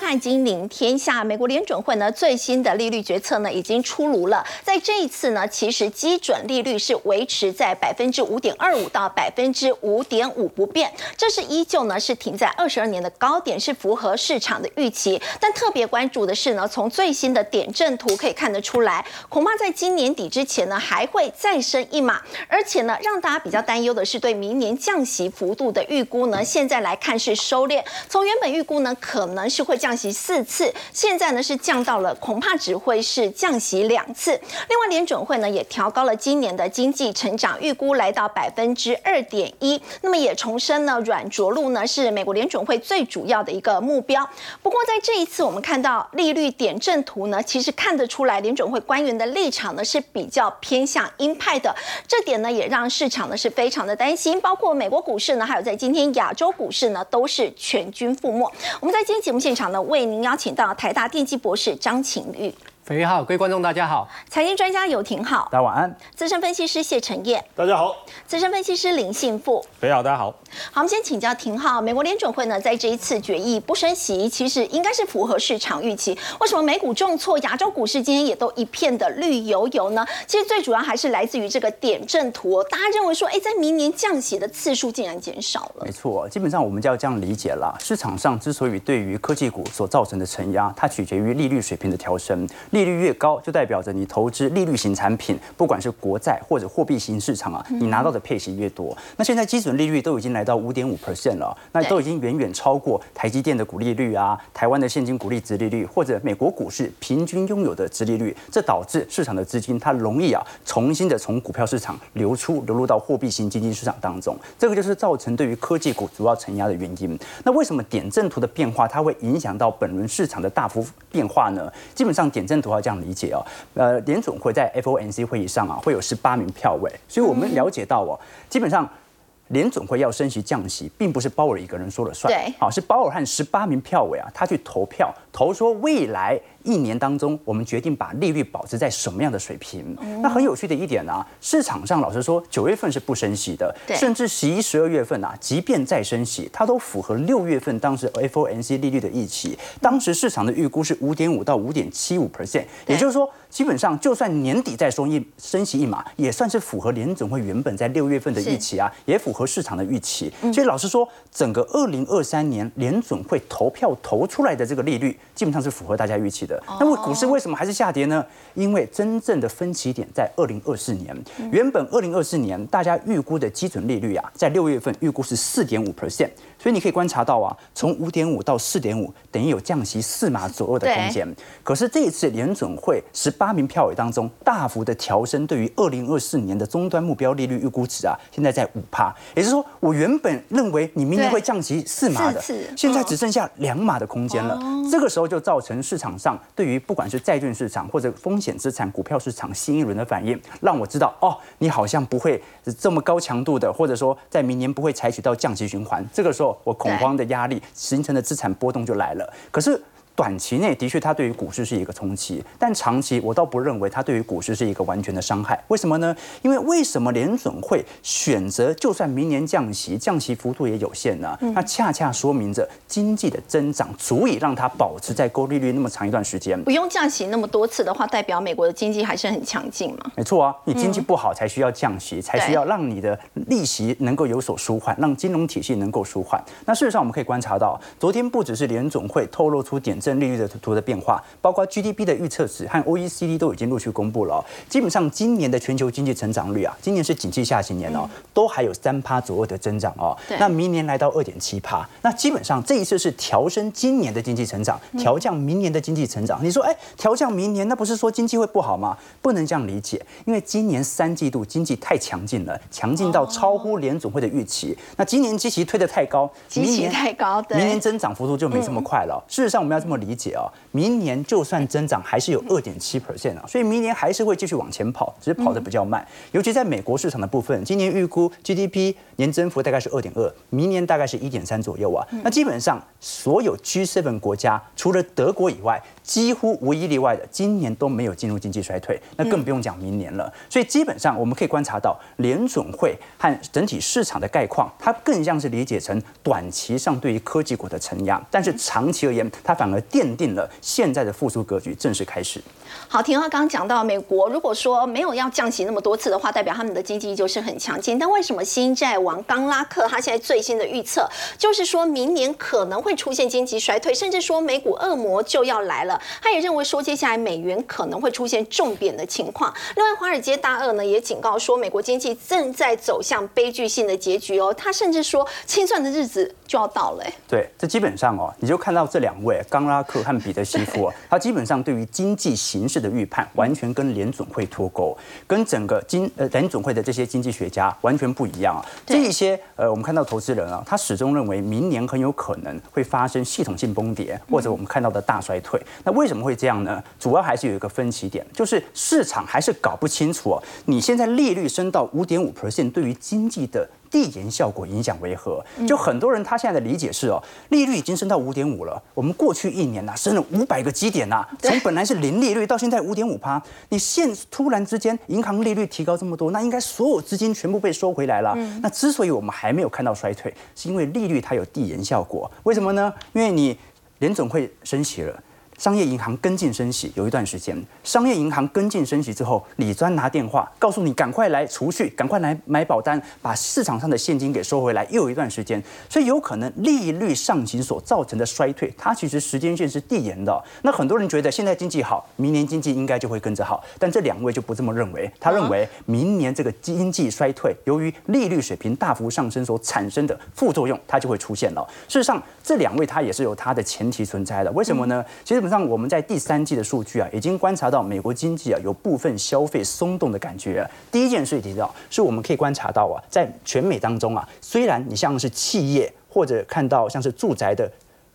看《金陵天下》。美国联准会呢最新的利率决策呢已经出炉了，在这一次呢，其实基准利率是维持在百分之五点二五到百分之五点五不变，这是依旧呢是停在二十二年的高点，是符合市场的预期。但特别关注的是呢，从最新的点阵图可以看得出来，恐怕在今年底之前呢还会再升一码，而且呢让大家比较担忧的是对明年降息幅度的预估呢，现在来看是收敛，从原本预估呢可能是会降降息四次，现在呢是降到了恐怕只会是降息两次。另外，联准会呢也调高了今年的经济成长预估，来到百分之二点一。那么也重申呢，软着陆呢是美国联准会最主要的一个目标。不过在这一次，我们看到利率点阵图呢，其实看得出来联准会官员的立场呢是比较偏向鹰派的。这点呢也让市场呢是非常的担心，包括美国股市呢，还有在今天亚洲股市呢都是全军覆没。我们在今天节目现场呢，为您邀请到台大电机博士张晴玉。肥鱼好，各位观众大家好，财经专家游廷好，大家晚安，资深分析师谢承业，大家好，资深分析师林信富，肥好，大家好。好，我们先请教廷浩，美国联准会呢在这一次决议不升息，其实应该是符合市场预期。为什么美股重挫，亚洲股市今天也都一片的绿油油呢？其实最主要还是来自于这个点阵图，大家认为说，哎，在明年降息的次数竟然减少了。没错，基本上我们就要这样理解了。市场上之所以对于科技股所造成的承压，它取决于利率水平的调升，利率越高就代表着你投资利率型产品，不管是国债或者货币型市场啊，你拿到的配息越多。那现在基准利率都已经来到五点五 percent 了，那都已经远远超过台积电的股利率啊，台湾的现金股利值利率，或者美国股市平均拥有的值利率，这导致市场的资金它容易啊重新的从股票市场流出，流入到货币型基金市场当中，这个就是造成对于科技股主要承压的原因。那为什么点阵图的变化它会影响到本轮市场的大幅变化呢？基本上点阵图要这样理解哦。呃，联总会在 FOMC 会议上啊，会有十八名票委，所以我们了解到哦，基本上联总会要升息降息，并不是鲍尔一个人说了算，对，好，是鲍尔和十八名票委啊，他去投票，投说未来一年当中，我们决定把利率保持在什么样的水平。那很有趣的一点啊，市场上老实说，九月份是不升息的，对甚至十一、十二月份啊，即便再升息，它都符合六月份当时 FOMC 利率的预期。当时市场的预估是五点五到五点七五 percent，也就是说，基本上就算年底再升一升息一码，也算是符合联总会原本在六月份的预期啊，也符合市场的预期。所以老实说，整个二零二三年联总会投票投出来的这个利率，基本上是符合大家预期的。那么股市为什么还是下跌呢？因为真正的分歧点在二零二四年，原本二零二四年大家预估的基准利率啊，在六月份预估是四点五。percent，所以你可以观察到啊，从五点五到四点五，等于有降息四码左右的空间。可是这一次联准会十八名票委当中，大幅的调升对于二零二四年的终端目标利率预估值啊，现在在五趴，也就是说，我原本认为你明年会降息四码的，现在嗯。只剩下两码的空间了。这个时候就造成市场上对于不管是债券市场或者风险资产股票市场新一轮的反应，让我知道哦，你好像不会这么高强度的，或者说在明年不会采取到降息循环。这个时候我恐慌的压力形成的资产波动就来了。可是。短期内的确，它对于股市是一个冲击，但长期我倒不认为它对于股市是一个完全的伤害。为什么呢？因为为什么联准会选择就算明年降息，降息幅度也有限呢？那恰恰说明着经济的增长足以让它保持在高利率那么长一段时间。不用降息那么多次的话，代表美国的经济还是很强劲嘛？没错啊，你经济不好才需要降息，才需要让你的利息能够有所舒缓，让金融体系能够舒缓。那事实上我们可以观察到，昨天不只是联总会透露出点阵利率的图的变化，包括 GDP 的预测值和 OECD 都已经陆续公布了哦、基本上今年的全球经济成长率啊，今年是景气下行年哦，都还有三趴左右的增长哦。那明年来到二点七趴，那基本上这一次是调升今年的经济成长，调降明年的经济成长。你说，哎，调降明年，那不是说经济会不好吗？不能这样理解，因为今年三季度经济太强劲了，强劲到超乎联总会的预期。那今年基期推得太高，基期太高对明年增长幅度就没这么快了哦。事实上，我们要这么理解啊，明年就算增长还是有二点七 percent 啊，所以明年还是会继续往前跑，只是跑得比较慢。尤其在美国市场的部分，今年预估 GDP 年增幅大概是二点二，明年大概是一点三左右啊。那基本上所有 G7 国家除了德国以外，几乎无一例外的，今年都没有进入经济衰退，那更不用讲明年了。所以基本上我们可以观察到，联准会和整体市场的概况，它更像是理解成短期上对于科技股的承压，但是长期而言，它反而而奠定了现在的复苏格局正式开始。好，田浩刚刚讲到，美国如果说没有要降息那么多次的话，代表他们的经济依旧是很强劲。但为什么新债王刚拉克他现在最新的预测，就是说明年可能会出现经济衰退，甚至说美股恶魔就要来了。他也认为说，接下来美元可能会出现重贬的情况。另外，华尔街大鳄呢也警告说，美国经济正在走向悲剧性的结局哦。他甚至说，清算的日子就要到了。对，这基本上哦，你就看到这两位冈拉克和彼得西夫哦，他基本上对于经济形势的预判，完全跟联总会脱钩，跟整个经呃联总会的这些经济学家完全不一样啊。这一些呃，我们看到投资人啊，他始终认为明年很有可能会发生系统性崩跌，或者我们看到的大衰退。那为什么会这样呢？主要还是有一个分歧点，就是市场还是搞不清楚哦，你现在利率升到五点五 percent，对于经济的。递延效果影响为何？就很多人他现在的理解是哦，利率已经升到五点五了。我们过去一年呐，升了五百个基点呐，从本来是零利率到现在五点五趴。你现突然之间银行利率提高这么多，那应该所有资金全部被收回来了。那之所以我们还没有看到衰退，是因为利率它有递延效果。为什么呢？因为你联总会升息了。商业银行跟进升息有一段时间，商业银行跟进升息之后，李专拿电话告诉你赶快来储蓄，赶快来买保单，把市场上的现金给收回来。又有一段时间，所以有可能利率上行所造成的衰退，它其实时间线是递延的。那很多人觉得现在经济好，明年经济应该就会跟着好，但这两位就不这么认为。他认为明年这个经济衰退，由于利率水平大幅上升所产生的副作用，它就会出现了。事实上，这两位他也是有他的前提存在的。为什么呢？其实。上我们在第三季的数据啊，已经观察到美国经济啊有部分消费松动的感觉。第一件事提到，是我们可以观察到啊，在全美当中啊，虽然你像是企业或者看到像是住宅的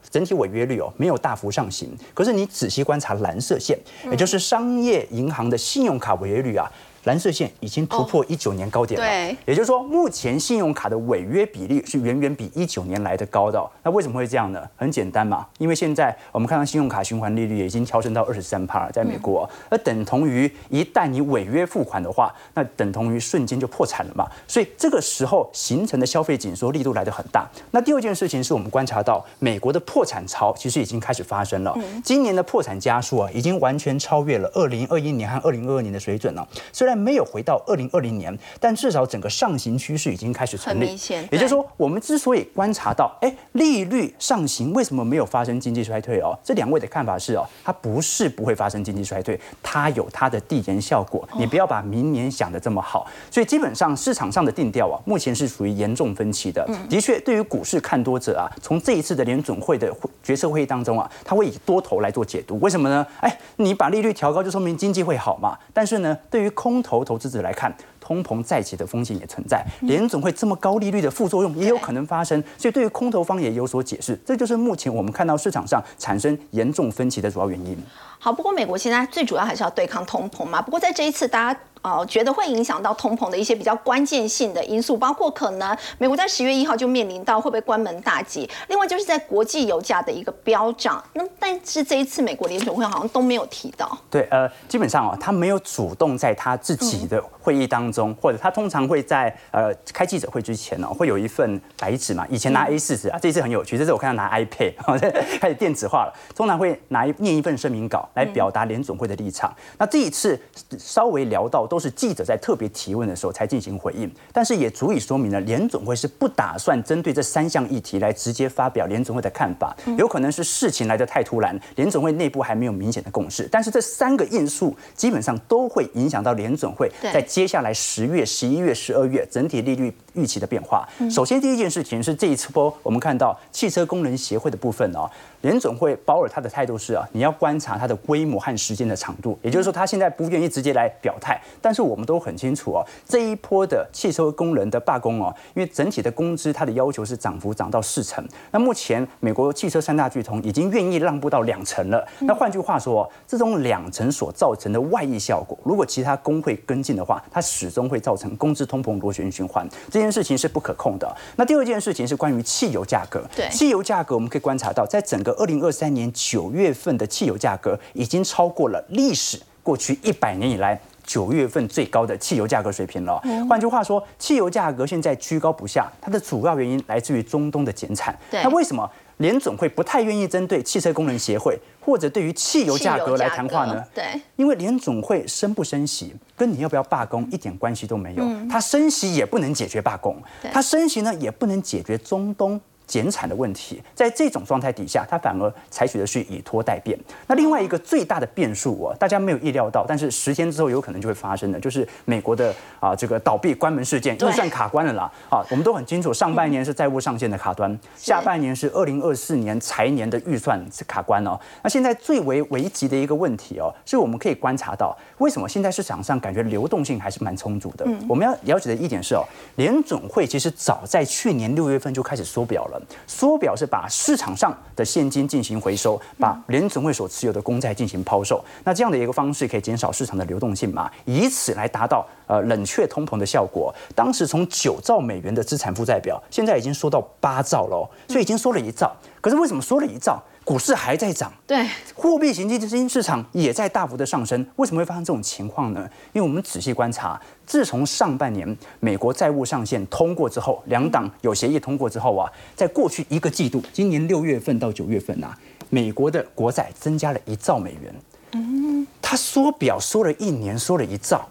整体违约率哦没有大幅上行，可是你仔细观察蓝色线，也就是商业银行的信用卡违约率啊。蓝色线已经突破一九年高点了，对，也就是说，目前信用卡的违约比例是远远比一九年来的高的。那为什么会这样呢？很简单嘛，因为现在我们看到信用卡循环利率已经调升到二十三帕，在美国，而等同于一旦你违约付款的话，那等同于瞬间就破产了嘛。所以这个时候形成的消费紧缩力度来得很大。那第二件事情是我们观察到美国的破产潮其实已经开始发生了，今年的破产加速啊，已经完全超越了二零二一年和二零二二年的水准了。虽然没有回到二零二零年，但至少整个上行趋势已经开始成立。也就是说，我们之所以观察到，哎，利率上行，为什么没有发生经济衰退哦？这两位的看法是哦，它不是不会发生经济衰退，它有它的递延效果。你不要把明年想的这么好。所以基本上市场上的定调啊，目前是属于严重分歧的。的确，对于股市看多者啊，从这一次的联准会的决策会议当中啊，他会以多头来做解读。为什么呢？哎，你把利率调高，就说明经济会好嘛。但是呢，对于空头投资。资者来看，通膨再起的风险也存在，联总会这么高利率的副作用也有可能发生，所以对于空头方也有所解释，这就是目前我们看到市场上产生严重分歧的主要原因。好，不过美国现在最主要还是要对抗通膨嘛。不过在这一次，大家。哦，觉得会影响到通膨的一些比较关键性的因素，包括可能美国在十月一号就面临到会不会关门大吉，另外就是在国际油价的一个飙涨。那但是这一次美国联准会好像都没有提到。对，呃，基本上哦，他没有主动在他自己的会议当中，或者他通常会在呃开记者会之前呢，会有一份白纸嘛。以前拿 A 四纸啊，这次很有趣，这次我看到拿 iPad，开始电子化了，通常会拿一念一份声明稿来表达联总会的立场。那这一次稍微聊到。都是记者在特别提问的时候才进行回应，但是也足以说明了联总会是不打算针对这三项议题来直接发表联总会的看法，有可能是事情来得太突然，联总会内部还没有明显的共识。但是这三个因素基本上都会影响到联总会在接下来十月、十一月、十二月整体利率预期的变化。首先第一件事情是这一次波我们看到汽车工人协会的部分哦，联总会鲍尔他的态度是啊，你要观察它的规模和时间的长度，也就是说他现在不愿意直接来表态。但是我们都很清楚哦，这一波的汽车工人的罢工哦，因为整体的工资它的要求是涨幅涨到四成，那目前美国汽车三大巨头已经愿意让步到两成了。那换句话说，这种两成所造成的外溢效果，如果其他工会跟进的话，它始终会造成工资通膨螺旋循环，这件事情是不可控的。那第二件事情是关于汽油价格，对汽油价格，我们可以观察到，在整个二零二三年九月份的汽油价格已经超过了历史过去一百年以来。九月份最高的汽油价格水平了。换句话说，汽油价格现在居高不下，它的主要原因来自于中东的减产。那为什么联总会不太愿意针对汽车工人协会或者对于汽油价格来谈话呢？对，因为联总会升不升息，跟你要不要罢工一点关系都没有。它升息也不能解决罢工，它升息呢也不能解决中东。减产的问题，在这种状态底下，它反而采取的是以拖代变。那另外一个最大的变数哦，大家没有意料到，但是十天之后有可能就会发生的，就是美国的啊这个倒闭关门事件，预算卡关了啦。啊，我们都很清楚，上半年是债务上限的卡端，下半年是二零二四年财年的预算是卡关哦。那现在最为危急的一个问题哦，是我们可以观察到，为什么现在市场上感觉流动性还是蛮充足的？我们要了解的一点是哦，联总会其实早在去年六月份就开始缩表了。缩表是把市场上的现金进行回收，把联总会所持有的公债进行抛售。那这样的一个方式可以减少市场的流动性嘛？以此来达到呃冷却通膨的效果。当时从九兆美元的资产负债表，现在已经缩到八兆了，所以已经缩了一兆。可是为什么缩了一兆？股市还在涨，对，货币型基金市场也在大幅的上升，为什么会发生这种情况呢？因为我们仔细观察，自从上半年美国债务上限通过之后，两党有协议通过之后啊，在过去一个季度，今年六月份到九月份啊，美国的国债增加了一兆美元，嗯，它缩表缩了一年，缩了一兆，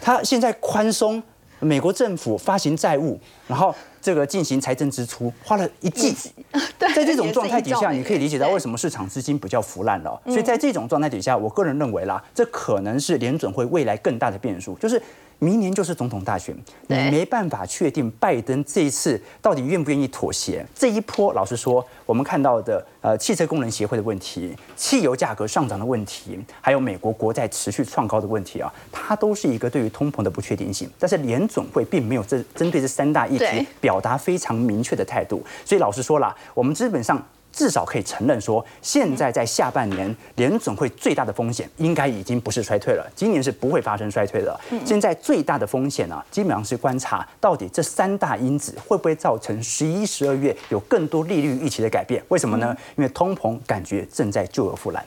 它现在宽松，美国政府发行债务，然后。这个进行财政支出花了一季，在这种状态底下，你可以理解到为什么市场资金比较腐烂了。所以在这种状态底下，我个人认为啦，这可能是联准会未来更大的变数，就是。明年就是总统大选，你没办法确定拜登这一次到底愿不愿意妥协。这一波，老实说，我们看到的呃汽车工人协会的问题、汽油价格上涨的问题，还有美国国债持续创高的问题啊，它都是一个对于通膨的不确定性。但是联总会并没有这针对这三大议题表达非常明确的态度，所以老实说啦，我们基本上。至少可以承认说，现在在下半年联总会最大的风险应该已经不是衰退了，今年是不会发生衰退的。现在最大的风险呢，基本上是观察到底这三大因子会不会造成十一、十二月有更多利率预期的改变？为什么呢？因为通膨感觉正在救而复燃。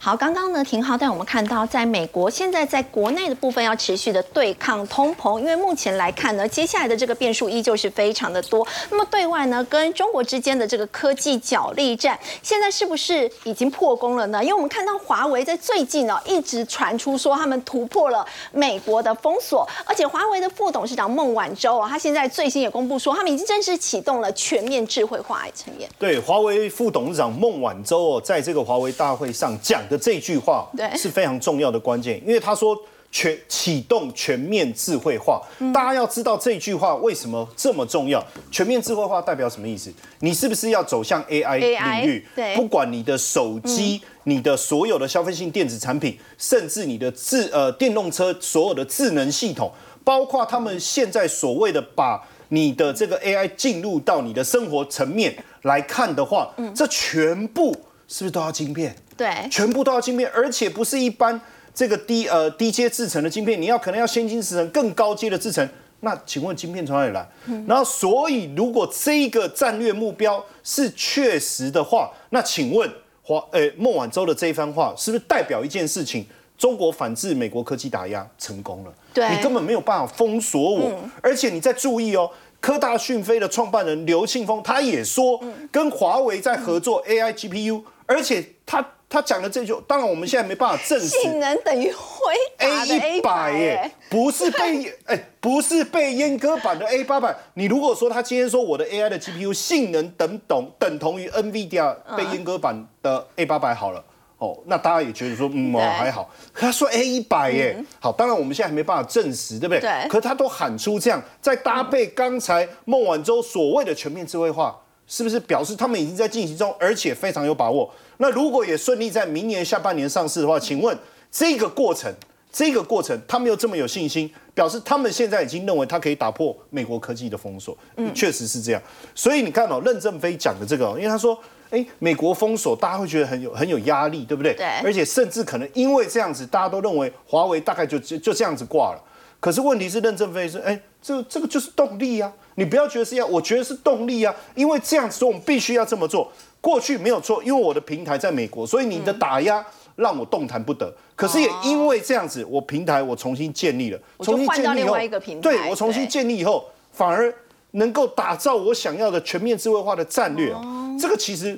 好，刚刚呢，廷浩带我们看到，在美国现在在国内的部分要持续的对抗通膨，因为目前来看呢，接下来的这个变数依旧是非常的多。那么对外呢，跟中国之间的这个科技角力战，现在是不是已经破功了呢？因为我们看到华为在最近呢，一直传出说他们突破了美国的封锁，而且华为的副董事长孟晚舟啊，他现在最新也公布说，他们已经正式启动了全面智慧化。陈燕，对，华为副董事长孟晚舟哦，在这个华为大会上讲。的这句话是非常重要的关键，因为他说全启动全面智慧化，大家要知道这句话为什么这么重要。全面智慧化代表什么意思？你是不是要走向 AI 领域？对，不管你的手机、你的所有的消费性电子产品，甚至你的智呃电动车所有的智能系统，包括他们现在所谓的把你的这个 AI 进入到你的生活层面来看的话，这全部是不是都要晶片？对，全部都要晶片，而且不是一般这个低呃低阶制成的晶片，你要可能要先进制成更高阶的制成。那请问晶片从哪里来？然后所以如果这个战略目标是确实的话，那请问华呃孟晚舟的这一番话是不是代表一件事情？中国反制美国科技打压成功了，对你根本没有办法封锁我，而且你再注意哦，科大讯飞的创办人刘庆峰他也说，跟华为在合作 AI GPU，而且他。他讲的这句，当然我们现在没办法证实。性能等于辉达的 A 百耶，不是被 哎，不是被阉割版的 A 八百。你如果说他今天说我的 AI 的 GPU 性能等等等同于 NVIDIA 被阉割版的 A 八百好了，哦，那大家也觉得说嗯哦还好。他说 A 一百耶，好，当然我们现在还没办法证实，对不对？对。可他都喊出这样，再搭配刚才孟晚舟所谓的全面智慧化，是不是表示他们已经在进行中，而且非常有把握？那如果也顺利在明年下半年上市的话，请问这个过程，这个过程他们又这么有信心，表示他们现在已经认为它可以打破美国科技的封锁，嗯，确实是这样。所以你看哦，任正非讲的这个，因为他说，哎，美国封锁，大家会觉得很有很有压力，对不对？对。而且甚至可能因为这样子，大家都认为华为大概就就就这样子挂了。可是问题是，任正非是，哎，这这个就是动力啊！你不要觉得是要，我觉得是动力啊，因为这样子，我们必须要这么做。过去没有错，因为我的平台在美国，所以你的打压让我动弹不得。可是也因为这样子，我平台我重新建立了，重新建立以后，对我重新建立以后，反而能够打造我想要的全面智慧化的战略。这个其实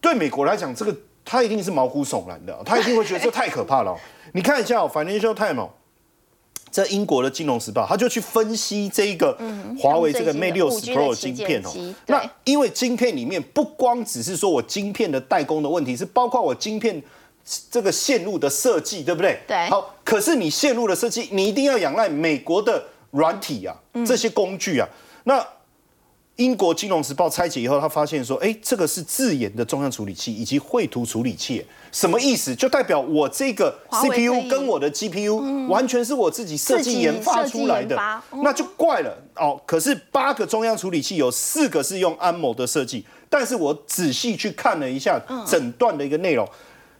对美国来讲，这个他一定是毛骨悚然的，他一定会觉得这太可怕了。你看一下《Financial Times》。在英国的《金融时报》，他就去分析这一个华为这个 Mate 六十 Pro 晶片哦。那因为晶片里面不光只是说我晶片的代工的问题，是包括我晶片这个线路的设计，对不对？对。好，可是你线路的设计，你一定要仰赖美国的软体啊，这些工具啊。那英国金融时报拆解以后，他发现说，哎，这个是自研的中央处理器以及绘图处理器，什么意思？就代表我这个 CPU 跟我的 GPU 完全是我自己设计研发出来的，那就怪了哦。可是八个中央处理器有四个是用安某的设计，但是我仔细去看了一下整段的一个内容，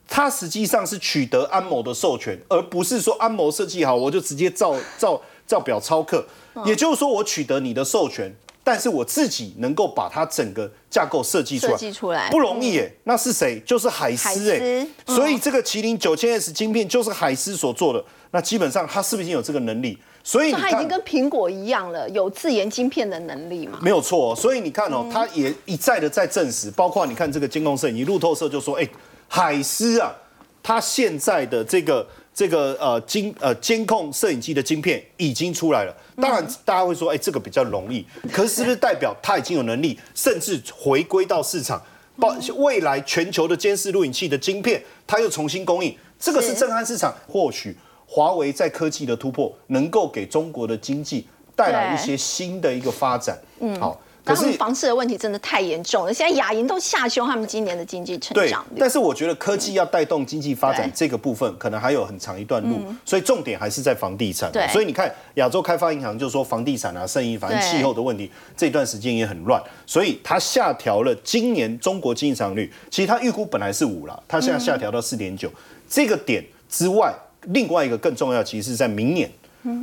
它实际上是取得安某的授权，而不是说安某设计好我就直接照照照表抄课，也就是说我取得你的授权。但是我自己能够把它整个架构设计出来，设计出来不容易耶。那是谁？就是海思哎。所以这个麒麟九千 S 晶片就是海思所做的。那基本上它是不是已经有这个能力？所以它已经跟苹果一样了，有自研晶片的能力嘛？没有错。所以你看哦，它也一再的在证实，包括你看这个监控摄影，路透社就说，哎，海思啊，它现在的这个。这个呃晶呃监控摄影机的晶片已经出来了，当然大家会说，哎，这个比较容易，可是是不是代表它已经有能力，甚至回归到市场，包未来全球的监视录影器的晶片，它又重新供应，这个是震撼市场。或许华为在科技的突破，能够给中国的经济带来一些新的一个发展。嗯，好。可是房市的问题真的太严重了，现在亚银都下修他们今年的经济成长率。但是我觉得科技要带动经济发展这个部分，可能还有很长一段路，所以重点还是在房地产。所以你看亚洲开发银行就说房地产啊，剩余反正气候的问题，这段时间也很乱，所以它下调了今年中国经济增长率。其实它预估本来是五了，它现在下调到四点九。这个点之外，另外一个更重要，其实是在明年。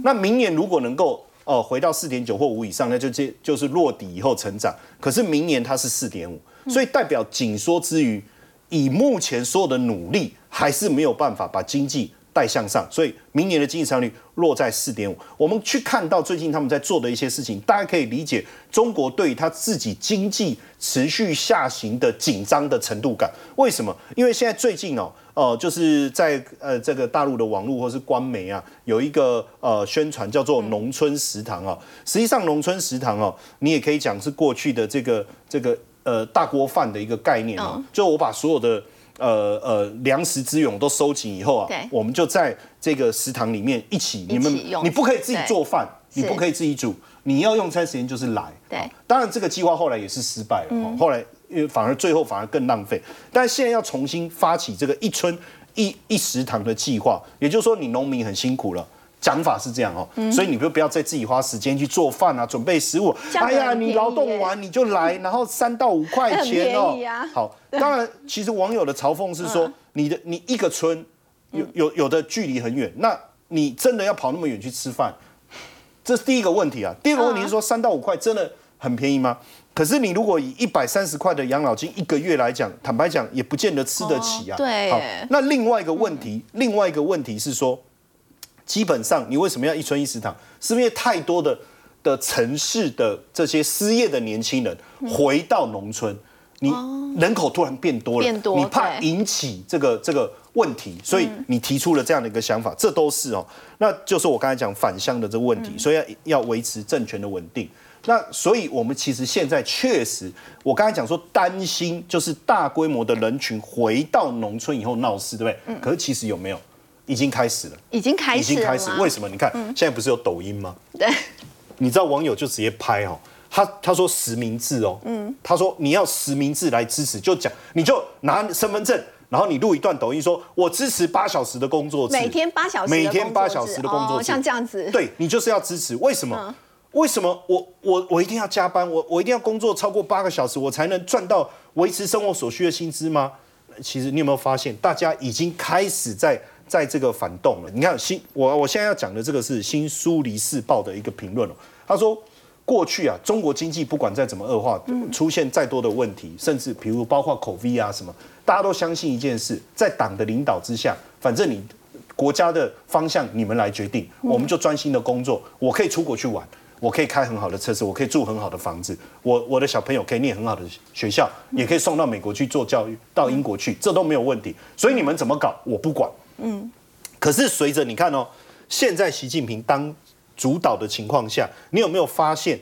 那明年如果能够。哦，回到四点九或五以上，那就接就是落底以后成长。可是明年它是四点五，所以代表紧缩之余，以目前所有的努力，还是没有办法把经济带向上。所以明年的经济增长率落在四点五。我们去看到最近他们在做的一些事情，大家可以理解中国对于他自己经济持续下行的紧张的程度感。为什么？因为现在最近哦。呃，就是在呃这个大陆的网络或是官媒啊，有一个呃宣传叫做农村食堂啊。实际上，农村食堂哦，你也可以讲是过去的这个这个呃大锅饭的一个概念哦。就我把所有的呃呃粮食资源都收集以后啊，我们就在这个食堂里面一起，你们你不可以自己做饭，你不可以自己煮，你要用餐时间就是来。对，当然这个计划后来也是失败了，后来。因为反而最后反而更浪费，但现在要重新发起这个一村一一食堂的计划，也就是说你农民很辛苦了，讲法是这样哦，所以你就不要再自己花时间去做饭啊，准备食物。哎呀，你劳动完你就来，然后三到五块钱哦。好，当然其实网友的嘲讽是说，你的你一个村有有有的距离很远，那你真的要跑那么远去吃饭？这是第一个问题啊。第二个问题是说，三到五块真的很便宜吗？可是你如果以一百三十块的养老金一个月来讲，坦白讲也不见得吃得起啊。对。好，那另外一个问题，另外一个问题是说，基本上你为什么要一村一食堂？是因为太多的的城市的这些失业的年轻人回到农村，你人口突然变多了，你怕引起这个这个问题，所以你提出了这样的一个想法，这都是哦，那就是我刚才讲返乡的这个问题，所以要要维持政权的稳定。那所以，我们其实现在确实，我刚才讲说担心，就是大规模的人群回到农村以后闹事，对不对？嗯。可是其实有没有，已经开始了。已经开始。已经开始。为什么？你看，现在不是有抖音吗？对。你知道网友就直接拍哦，他他说实名制哦，嗯，他说你要实名制来支持，就讲你就拿身份证，然后你录一段抖音，说我支持八小时的工作制，每天八小时，每天八小时的工作制，像这样子。对你就是要支持，为什么？为什么我我我一定要加班？我我一定要工作超过八个小时，我才能赚到维持生活所需的薪资吗？其实你有没有发现，大家已经开始在在这个反动了？你看新我我现在要讲的这个是新苏黎世报的一个评论哦。他说，过去啊，中国经济不管再怎么恶化，出现再多的问题，甚至比如包括口 V 啊什么，大家都相信一件事，在党的领导之下，反正你国家的方向你们来决定，我们就专心的工作，我可以出国去玩。我可以开很好的车子，我可以住很好的房子，我我的小朋友可以念很好的学校，也可以送到美国去做教育，到英国去，这都没有问题。所以你们怎么搞，我不管。嗯。可是随着你看哦，现在习近平当主导的情况下，你有没有发现，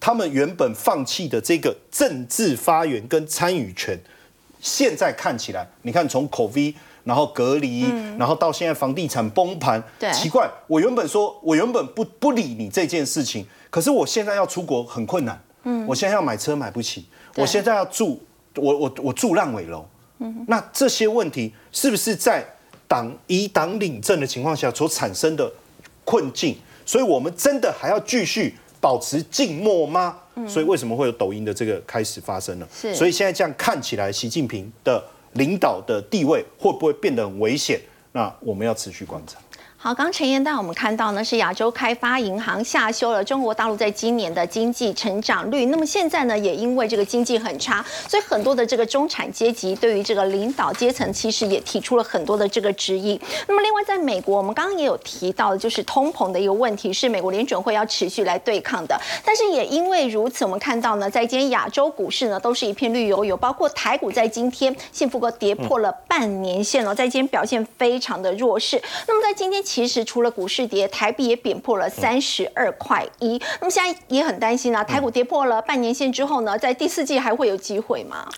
他们原本放弃的这个政治发言跟参与权，现在看起来，你看从口 V。然后隔离，然后到现在房地产崩盘，奇怪，我原本说，我原本不不理你这件事情，可是我现在要出国很困难，嗯，我现在要买车买不起，我现在要住，我我我住烂尾楼，嗯，那这些问题是不是在党以党领政的情况下所产生的困境？所以我们真的还要继续保持静默吗？所以为什么会有抖音的这个开始发生呢？所以现在这样看起来，习近平的。领导的地位会不会变得很危险？那我们要持续观察。好，刚陈彦带我们看到呢，是亚洲开发银行下修了中国大陆在今年的经济成长率。那么现在呢，也因为这个经济很差，所以很多的这个中产阶级对于这个领导阶层其实也提出了很多的这个质疑。那么另外，在美国，我们刚刚也有提到，就是通膨的一个问题，是美国联准会要持续来对抗的。但是也因为如此，我们看到呢，在今天亚洲股市呢都是一片绿油油，包括台股在今天幸福哥跌破了半年线了，在今天表现非常的弱势。那么在今天。其实除了股市跌，台币也贬破了三十二块一。那么现在也很担心啊，台股跌破了半年线之后呢，在第四季还会有机会吗？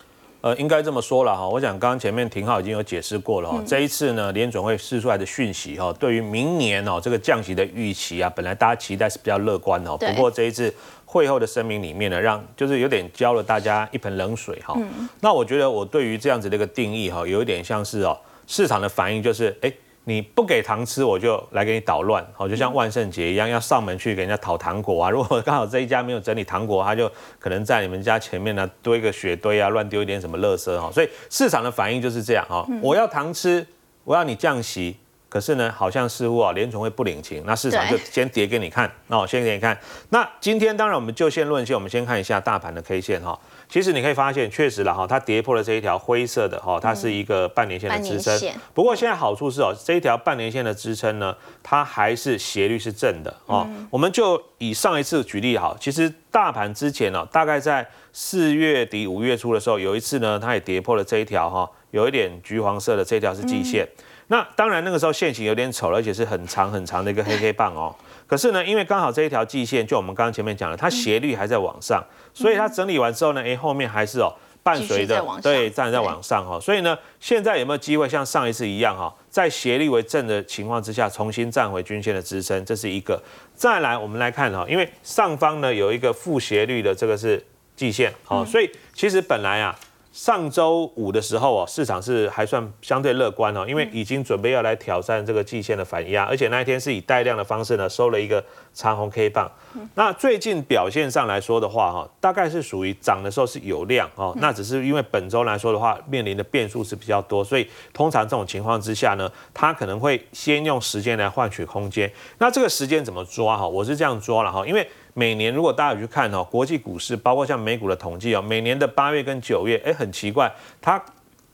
呃，应该这么说了哈。我想刚刚前面廷浩已经有解释过了哈。这一次呢，联准会释出来的讯息哈，对于明年哦这个降息的预期啊，本来大家期待是比较乐观哦。不过这一次会后的声明里面呢，让就是有点浇了大家一盆冷水哈。那我觉得我对于这样子的一个定义哈，有一点像是哦市场的反应就是哎。你不给糖吃，我就来给你捣乱，好，就像万圣节一样，要上门去给人家讨糖果啊。如果刚好这一家没有整理糖果，他就可能在你们家前面呢堆个雪堆啊，乱丢一点什么垃圾哈。所以市场的反应就是这样哈，我要糖吃，我要你降息。可是呢，好像似乎啊，联储会不领情，那市场就先跌给你看，那我先给你看。那今天当然我们就线论线，我们先看一下大盘的 K 线哈。其实你可以发现，确实了哈，它跌破了这一条灰色的哈，它是一个半年线的支撑。不过现在好处是哦，这一条半年线的支撑呢，它还是斜率是正的哦。我们就以上一次举例哈，其实大盘之前呢，大概在四月底五月初的时候，有一次呢，它也跌破了这一条哈，有一点橘黄色的这条是季线。那当然，那个时候线型有点丑了，而且是很长很长的一个黑黑棒哦。可是呢，因为刚好这一条季线，就我们刚刚前面讲了，它斜率还在往上，所以它整理完之后呢，哎，后面还是哦伴随着对站在往上哈。所以呢，现在有没有机会像上一次一样哈，在斜率为正的情况之下，重新站回均线的支撑？这是一个。再来，我们来看哈，因为上方呢有一个负斜率的这个是季线，好，所以其实本来啊。上周五的时候哦，市场是还算相对乐观哦，因为已经准备要来挑战这个季线的反压，而且那一天是以带量的方式呢收了一个长红 K 棒。那最近表现上来说的话哈，大概是属于涨的时候是有量哦，那只是因为本周来说的话，面临的变数是比较多，所以通常这种情况之下呢，它可能会先用时间来换取空间。那这个时间怎么抓哈？我是这样抓了哈，因为。每年如果大家有去看哦，国际股市包括像美股的统计哦，每年的八月跟九月，哎，很奇怪，它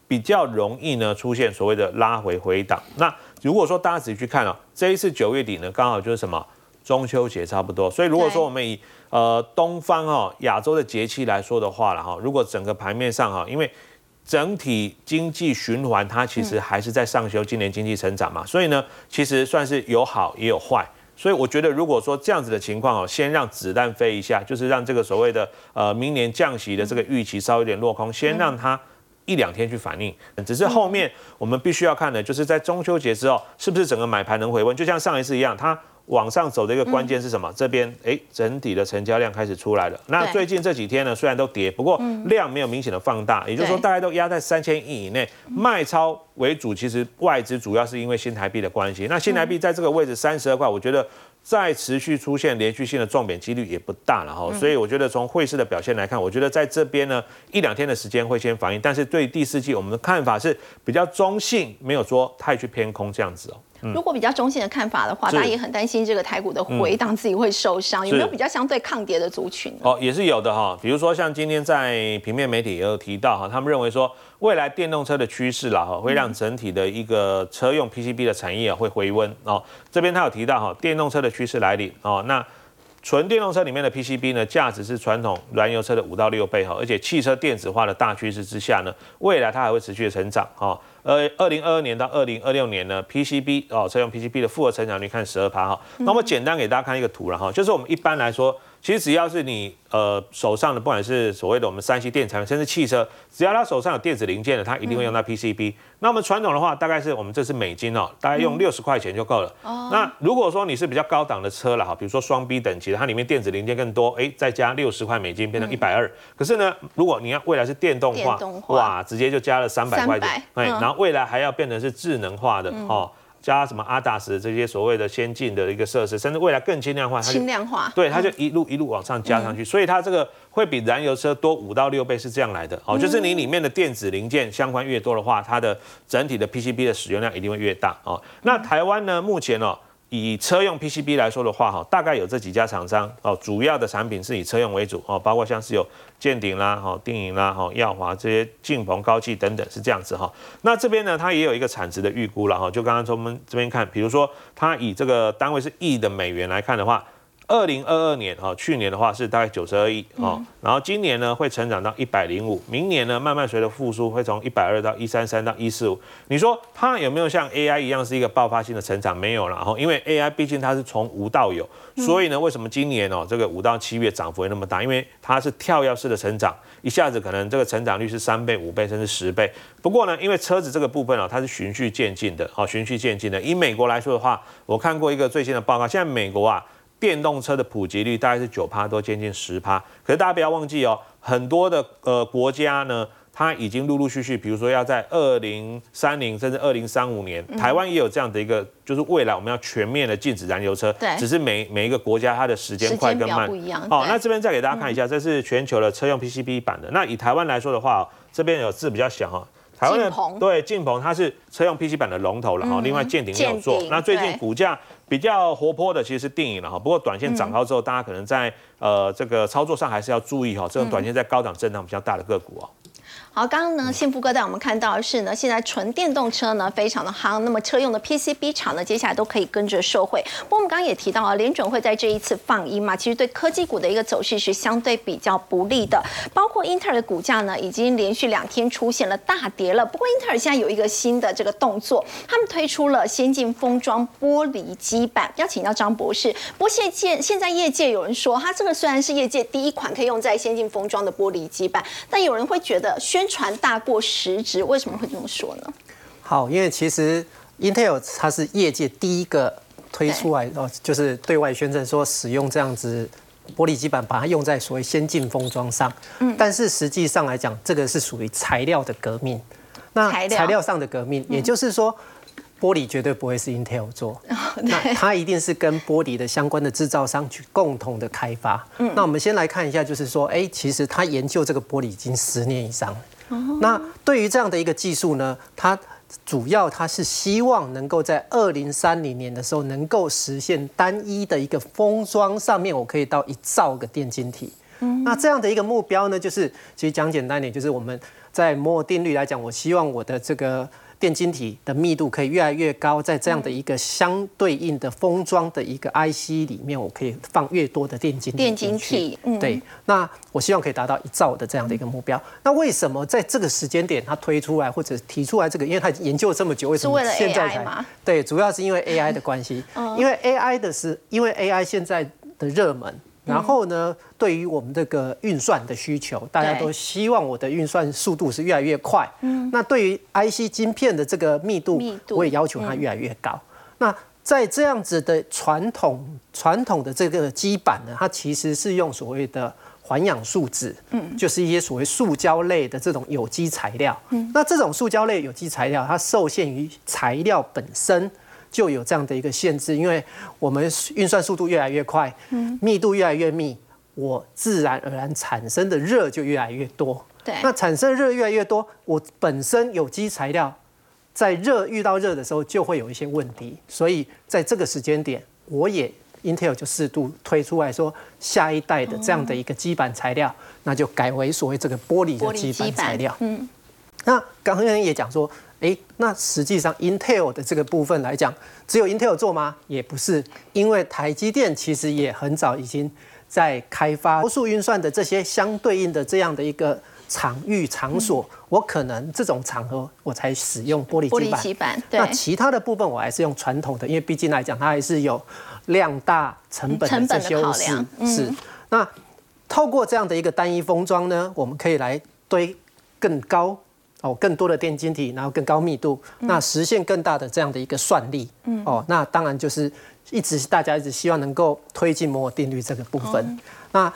比较容易呢出现所谓的拉回回档。那如果说大家仔细去看哦，这一次九月底呢，刚好就是什么中秋节差不多，所以如果说我们以呃东方哦亚洲的节气来说的话了哈，如果整个盘面上哈，因为整体经济循环它其实还是在上修，今年经济成长嘛，所以呢，其实算是有好也有坏。所以我觉得，如果说这样子的情况哦，先让子弹飞一下，就是让这个所谓的呃明年降息的这个预期稍微有点落空，先让它一两天去反应。只是后面我们必须要看的，就是在中秋节之后，是不是整个买盘能回温？就像上一次一样，它。往上走的一个关键是什么？这边哎，整体的成交量开始出来了。那最近这几天呢，虽然都跌，不过量没有明显的放大，也就是说大家都压在三千亿以内，卖超为主。其实外资主要是因为新台币的关系。那新台币在这个位置三十二块，我觉得再持续出现连续性的重贬几率也不大了哈。所以我觉得从汇市的表现来看，我觉得在这边呢一两天的时间会先反应，但是对第四季我们的看法是比较中性，没有说太去偏空这样子哦。如果比较中性的看法的话，大家也很担心这个台股的回档自己会受伤，有没有比较相对抗跌的族群？哦，也是有的哈。比如说像今天在平面媒体也有提到哈，他们认为说未来电动车的趋势啦哈，会让整体的一个车用 PCB 的产业啊会回温哦。这边他有提到哈，电动车的趋势来临哦，那纯电动车里面的 PCB 呢，价值是传统燃油车的五到六倍哈，而且汽车电子化的大趋势之下呢，未来它还会持续的成长哈。呃，二零二二年到二零二六年呢，PCB 哦，车用 PCB 的复合成长率看十二趴哈。那么简单给大家看一个图了哈，就是我们一般来说。其实只要是你呃手上的，不管是所谓的我们三 C 电产品，甚至汽车，只要它手上有电子零件的，它一定会用到 PCB。那我们传统的话，大概是我们这是美金哦，大概用六十块钱就够了。那如果说你是比较高档的车了哈，比如说双 B 等级的，它里面电子零件更多，哎，再加六十块美金变成一百二。可是呢，如果你要未来是电动化，哇，直接就加了三百块钱。哎，然后未来还要变成是智能化的哦。加什么阿达斯这些所谓的先进的一个设施，甚至未来更轻量化，轻量化，对，它就一路一路往上加上去，所以它这个会比燃油车多五到六倍，是这样来的哦。就是你里面的电子零件相关越多的话，它的整体的 PCB 的使用量一定会越大哦。那台湾呢，目前哦。以车用 PCB 来说的话，哈，大概有这几家厂商哦，主要的产品是以车用为主哦，包括像是有建鼎啦、哈定影啦、哈耀华这些晋鹏、高技等等是这样子哈。那这边呢，它也有一个产值的预估了哈，就刚刚从我们这边看，比如说它以这个单位是亿的美元来看的话。二零二二年啊，去年的话是大概九十二亿啊，然后今年呢会成长到一百零五，明年呢慢慢随着复苏会从一百二到一三三到一四五。你说它有没有像 AI 一样是一个爆发性的成长？没有了哈，因为 AI 毕竟它是从无到有，所以呢为什么今年哦这个五到七月涨幅会那么大？因为它是跳跃式的成长，一下子可能这个成长率是三倍、五倍甚至十倍。不过呢，因为车子这个部分哦它是循序渐进的，好循序渐进的。以美国来说的话，我看过一个最新的报告，现在美国啊。电动车的普及率大概是九趴多，接近十趴。可是大家不要忘记哦，很多的呃国家呢，它已经陆陆续续，比如说要在二零三零甚至二零三五年，台湾也有这样的一个，就是未来我们要全面的禁止燃油车。对。只是每每一个国家它的时间快跟慢不一样。好，那这边再给大家看一下，这是全球的车用 PCB 版的。那以台湾来说的话，这边有字比较小哈。台湾的对晋鹏，它是车用 PC 版的龙头了哈。另外建鼎也有做。那最近股价比较活泼的其实是电影了哈。不过短线涨高之后，大家可能在呃这个操作上还是要注意哈。这种短线在高档震荡比较大的个股哦。好，刚刚呢，幸福哥带我们看到的是呢，现在纯电动车呢非常的夯，那么车用的 PCB 厂呢，接下来都可以跟着受惠。不过我们刚刚也提到啊，联准会在这一次放鹰嘛，其实对科技股的一个走势是相对比较不利的。包括英特尔的股价呢，已经连续两天出现了大跌了。不过英特尔现在有一个新的这个动作，他们推出了先进封装玻璃基板。要请教张博士，不过现界现在业界有人说，它这个虽然是业界第一款可以用在先进封装的玻璃基板，但有人会觉得宣传大过实质，为什么会这么说呢？好，因为其实 Intel 它是业界第一个推出来哦，就是对外宣称说使用这样子玻璃基板，把它用在所谓先进封装上。嗯，但是实际上来讲，这个是属于材料的革命。那材料上的革命，也就是说，玻璃绝对不会是 Intel 做，那它一定是跟玻璃的相关的制造商去共同的开发。嗯，那我们先来看一下，就是说，哎，其实他研究这个玻璃已经十年以上。那对于这样的一个技术呢，它主要它是希望能够在二零三零年的时候能够实现单一的一个封装上面，我可以到一兆个电晶体。那这样的一个目标呢，就是其实讲简单点，就是我们在摩尔定律来讲，我希望我的这个。电晶体的密度可以越来越高，在这样的一个相对应的封装的一个 IC 里面，我可以放越多的电晶体。电晶体，对。那我希望可以达到一兆的这样的一个目标。那为什么在这个时间点它推出来或者提出来这个？因为它研究了这么久，为什么现在才？对，主要是因为 AI 的关系。因为 AI 的是，因为 AI 现在的热门。然后呢，对于我们这个运算的需求，大家都希望我的运算速度是越来越快。嗯，那对于 IC 晶片的这个密度，我也要求它越来越高。那在这样子的传统传统的这个基板呢，它其实是用所谓的环氧树脂，嗯，就是一些所谓塑胶类的这种有机材料。嗯，那这种塑胶类有机材料，它受限于材料本身。就有这样的一个限制，因为我们运算速度越来越快，密度越来越密，我自然而然产生的热就越来越多。对，那产生热越来越多，我本身有机材料在热遇到热的时候就会有一些问题，所以在这个时间点，我也 Intel 就适度推出来说，下一代的这样的一个基板材料，那就改为所谓这个玻璃的基板材料。嗯，那刚刚也讲说。哎，那实际上 Intel 的这个部分来讲，只有 Intel 做吗？也不是，因为台积电其实也很早已经在开发高速运算的这些相对应的这样的一个场域场所，我可能这种场合我才使用玻璃玻璃基板。那其他的部分我还是用传统的，因为毕竟来讲它还是有量大成本的这些优势。是。那透过这样的一个单一封装呢，我们可以来堆更高。哦，更多的电晶体，然后更高密度，那实现更大的这样的一个算力。嗯，哦，那当然就是一直大家一直希望能够推进摩尔定律这个部分。那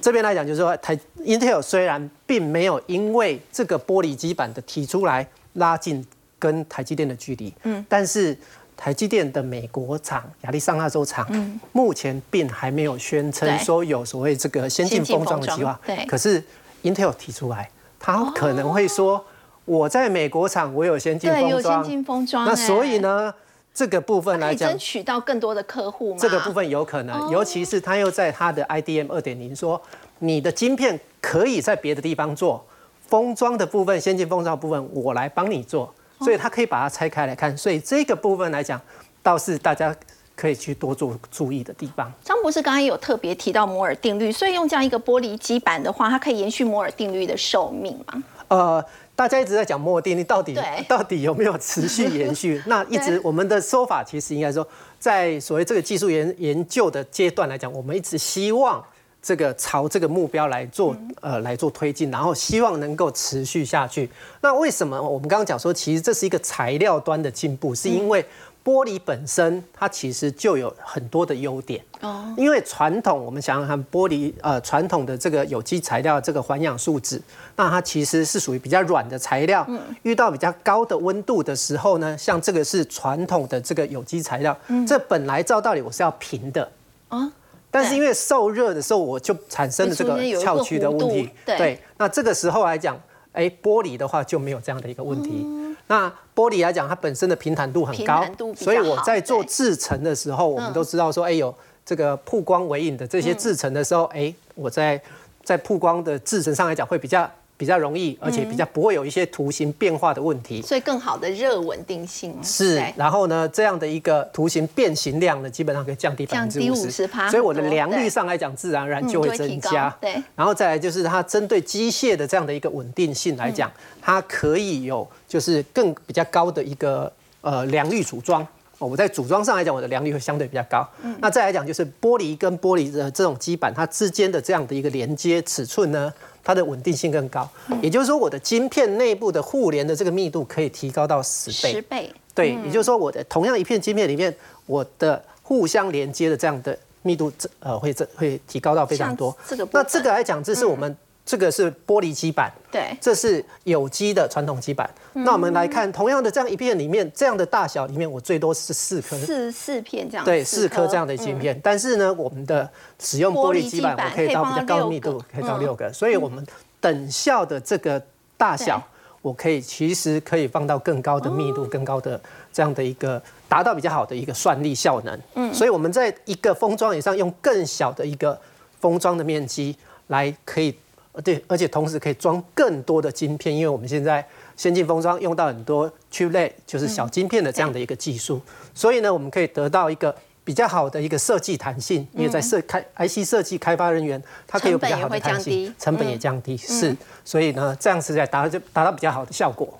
这边来讲，就是说台 Intel 虽然并没有因为这个玻璃基板的提出来拉近跟台积电的距离，嗯，但是台积电的美国厂亚利桑那州厂，嗯，目前并还没有宣称说有所谓这个先进封装的计划。对，可是 Intel 提出来，它可能会说。我在美国厂，我有先进封装，有先进封装。那所以呢，这个部分来讲，争取到更多的客户吗？这个部分有可能，尤其是他又在他的 IDM 二点零说，你的晶片可以在别的地方做封装的部分，先进封装部分我来帮你做，所以他可以把它拆开来看。所以这个部分来讲，倒是大家可以去多做注意的地方。张博士刚刚有特别提到摩尔定律，所以用这样一个玻璃基板的话，它可以延续摩尔定律的寿命吗？呃。大家一直在讲摩尔定律到底 到底有没有持续延续？那一直我们的说法其实应该说，在所谓这个技术研研究的阶段来讲，我们一直希望这个朝这个目标来做呃来做推进，然后希望能够持续下去。那为什么我们刚刚讲说，其实这是一个材料端的进步，是因为。玻璃本身它其实就有很多的优点哦，因为传统我们想想看，玻璃呃传统的这个有机材料这个环氧树脂，那它其实是属于比较软的材料，嗯，遇到比较高的温度的时候呢，像这个是传统的这个有机材料，嗯，这本来照道理我是要平的。啊，但是因为受热的时候我就产生了这个翘曲的问题，对，那这个时候来讲，哎，玻璃的话就没有这样的一个问题。那玻璃来讲，它本身的平坦度很高，所以我在做制成的时候，我们都知道说，哎，有这个曝光为影的这些制成的时候，哎，我在在曝光的制成上来讲会比较。比较容易，而且比较不会有一些图形变化的问题，所以更好的热稳定性是。然后呢，这样的一个图形变形量呢，基本上可以降低百分之五十，所以我的良率上来讲，自然而然就会增加。对。然后再来就是它针对机械的这样的一个稳定性来讲，它可以有就是更比较高的一个呃良率组装。我在组装上来讲，我的良率会相对比较高。那再来讲就是玻璃跟玻璃的这种基板，它之间的这样的一个连接尺寸呢？它的稳定性更高，也就是说，我的晶片内部的互联的这个密度可以提高到十倍。十倍，对，也就是说，我的同样一片晶片里面，我的互相连接的这样的密度，这呃会这会提高到非常多。这个，那这个来讲，这是我们。这个是玻璃基板，对，这是有机的传统基板。那我们来看，同样的这样一片里面，这样的大小里面，我最多是四颗，四四片这样，对，四颗这样的晶片。但是呢，我们的使用玻璃基板，我可以到比较高的密度，可以到六个。所以，我们等效的这个大小，我可以其实可以放到更高的密度、更高的这样的一个，达到比较好的一个算力效能。嗯，所以我们在一个封装以上用更小的一个封装的面积来可以。对，而且同时可以装更多的晶片，因为我们现在先进封装用到很多 chiplet，就是小晶片的这样的一个技术，所以呢，我们可以得到一个比较好的一个设计弹性，因为在设开 IC 设计开发人员，他可以有比较好的弹性，成本也降低，是，所以呢，这样子在达就达到比较好的效果。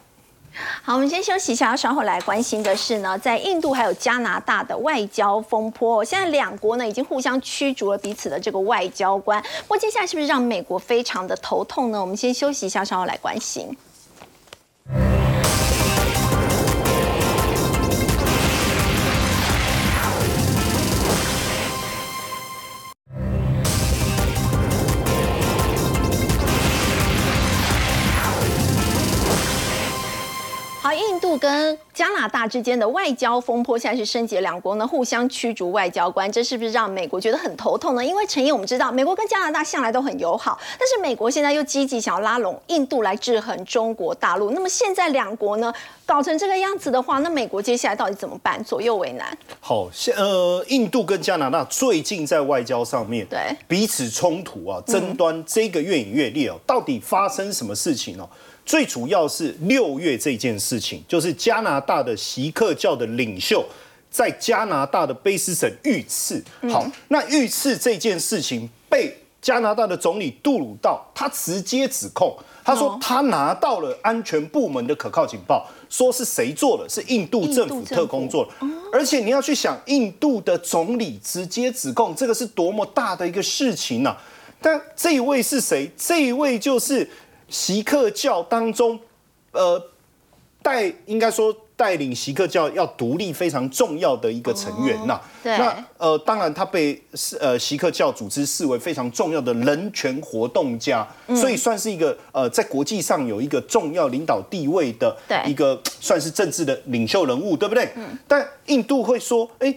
好，我们先休息一下，稍后来关心的是呢，在印度还有加拿大的外交风波。现在两国呢已经互相驱逐了彼此的这个外交官，不过接下来是不是让美国非常的头痛呢？我们先休息一下，稍后来关心。印度跟加拿大之间的外交风波现在是升级，两国呢互相驱逐外交官，这是不是让美国觉得很头痛呢？因为陈毅，我们知道美国跟加拿大向来都很友好，但是美国现在又积极想要拉拢印度来制衡中国大陆。那么现在两国呢搞成这个样子的话，那美国接下来到底怎么办？左右为难。好，现呃，印度跟加拿大最近在外交上面对彼此冲突啊，争端这个越演越烈哦，到底发生什么事情哦？最主要是六月这件事情，就是加拿大的锡克教的领袖在加拿大的卑斯省遇刺。好，那遇刺这件事情被加拿大的总理杜鲁道他直接指控，他说他拿到了安全部门的可靠警报，说是谁做的？是印度政府特工做的。而且你要去想，印度的总理直接指控，这个是多么大的一个事情呢？但这一位是谁？这一位就是锡克教当中，呃，带应该说。带领锡克教要独立非常重要的一个成员呐，那呃，当然他被呃锡克教组织视为非常重要的人权活动家，所以算是一个呃在国际上有一个重要领导地位的一个算是政治的领袖人物，对不对？但印度会说，哎。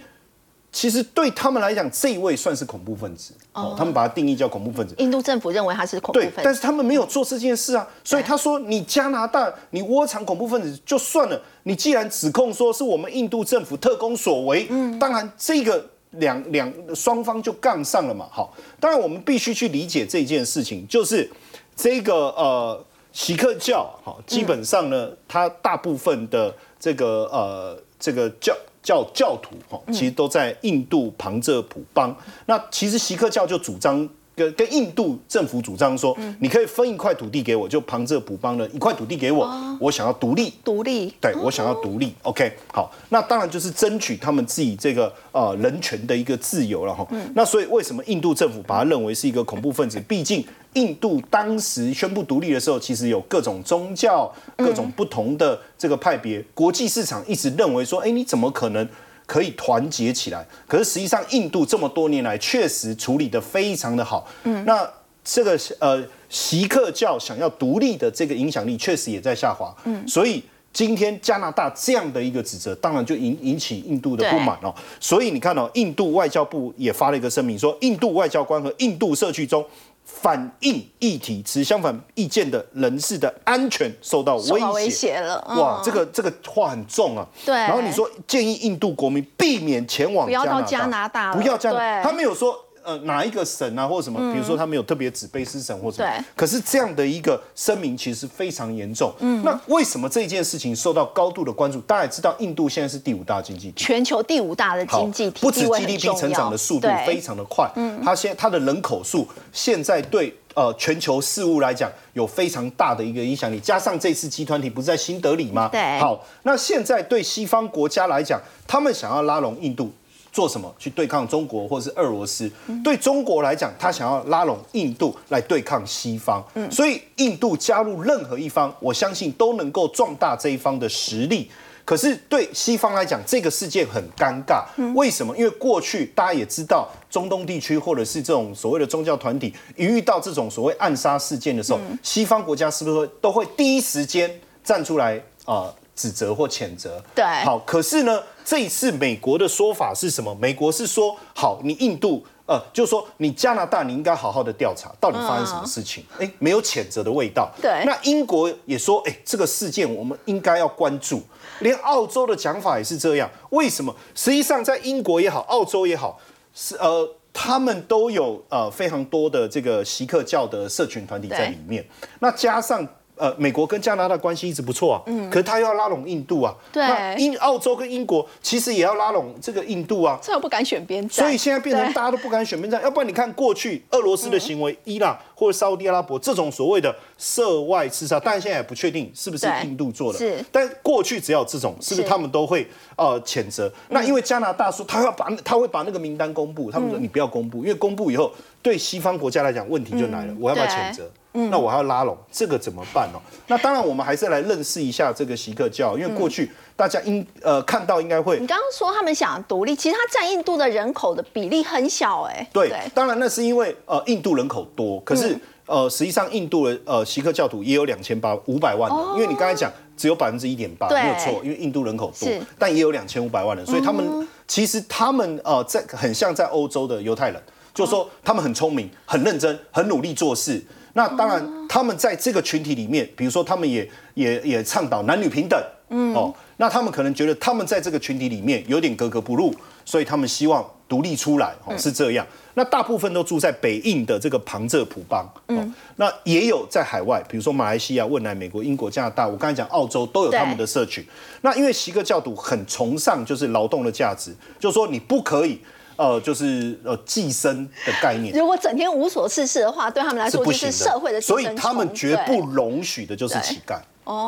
其实对他们来讲，这一位算是恐怖分子哦，他们把它定义叫恐怖分子。印度政府认为他是恐怖分子，但是他们没有做这件事啊，所以他说你加拿大你窝藏恐怖分子就算了，你既然指控说是我们印度政府特工所为，嗯，当然这个两两双方就杠上了嘛。好，当然我们必须去理解这件事情，就是这个呃锡克教哈，基本上呢，它大部分的这个呃这个教。教教徒哈，其实都在印度旁遮普邦。那其实锡克教就主张跟跟印度政府主张说，你可以分一块土地给我，就旁遮普邦的一块土地给我，我想要独立，独立，对我想要独立。OK，好，那当然就是争取他们自己这个呃人权的一个自由了哈。那所以为什么印度政府把它认为是一个恐怖分子？毕竟。印度当时宣布独立的时候，其实有各种宗教、各种不同的这个派别。国际市场一直认为说，哎，你怎么可能可以团结起来？可是实际上，印度这么多年来确实处理的非常的好。嗯，那这个呃，锡克教想要独立的这个影响力确实也在下滑。嗯，所以今天加拿大这样的一个指责，当然就引引起印度的不满哦。所以你看到印度外交部也发了一个声明，说印度外交官和印度社区中。反映议题持相反意见的人士的安全受到威胁了，哇，这个这个话很重啊。对，然后你说建议印度国民避免前往加拿大，不要加拿大，他没有说。呃，哪一个省啊，或者什么？比如说，他没有特别指卑斯省或者什么。可是这样的一个声明其实非常严重。嗯。那为什么这件事情受到高度的关注？大家也知道，印度现在是第五大经济体，全球第五大的经济体，不止 GDP 成长的速度非常的快。嗯。它现它的人口数现在对呃全球事务来讲有非常大的一个影响力。加上这次集团体不是在新德里吗？对。好，那现在对西方国家来讲，他们想要拉拢印度。做什么去对抗中国或者是俄罗斯？对中国来讲，他想要拉拢印度来对抗西方，所以印度加入任何一方，我相信都能够壮大这一方的实力。可是对西方来讲，这个事件很尴尬。为什么？因为过去大家也知道，中东地区或者是这种所谓的宗教团体，一遇到这种所谓暗杀事件的时候，西方国家是不是都会第一时间站出来啊？指责或谴责，对，好，可是呢，这一次美国的说法是什么？美国是说，好，你印度，呃，就是说你加拿大，你应该好好的调查，到底发生什么事情？哎，没有谴责的味道。对，那英国也说，哎，这个事件我们应该要关注。连澳洲的讲法也是这样。为什么？实际上，在英国也好，澳洲也好，是呃，他们都有呃非常多的这个锡克教的社群团体在里面。那加上。呃，美国跟加拿大关系一直不错啊，嗯，可是他又要拉拢印度啊，对，英澳洲跟英国其实也要拉拢这个印度啊，这又不敢选边站，所以现在变成大家都不敢选边站，要不然你看过去俄罗斯的行为，伊朗或者沙地阿拉伯这种所谓的涉外刺杀，但现在也不确定是不是印度做的，是，但过去只要这种，是不是他们都会呃谴责？那因为加拿大说他要把他会把那个名单公布，他们说你不要公布，因为公布以后对西方国家来讲问题就来了，我要不要谴责？那我还要拉拢，这个怎么办呢？那当然，我们还是来认识一下这个锡克教，因为过去大家应呃看到应该会。你刚刚说他们想独立，其实他占印度的人口的比例很小哎。对，当然那是因为呃印度人口多，可是呃实际上印度的呃锡克教徒也有两千八五百万人，因为你刚才讲只有百分之一点八，没有错，因为印度人口多，但也有两千五百万人，所以他们其实他们呃在很像在欧洲的犹太人，就是说他们很聪明、很认真、很努力做事。那当然，他们在这个群体里面，比如说，他们也也也倡导男女平等，嗯，哦，那他们可能觉得他们在这个群体里面有点格格不入，所以他们希望独立出来，哦，是这样。那大部分都住在北印的这个旁遮普邦，嗯，那也有在海外，比如说马来西亚、汶莱、美国、英国、加拿大，我刚才讲澳洲都有他们的社群。那因为锡克教徒很崇尚就是劳动的价值，就是说你不可以。呃，就是呃，寄生的概念。如果整天无所事事的话，对他们来说就是社会的所以他们绝不容许的就是乞丐，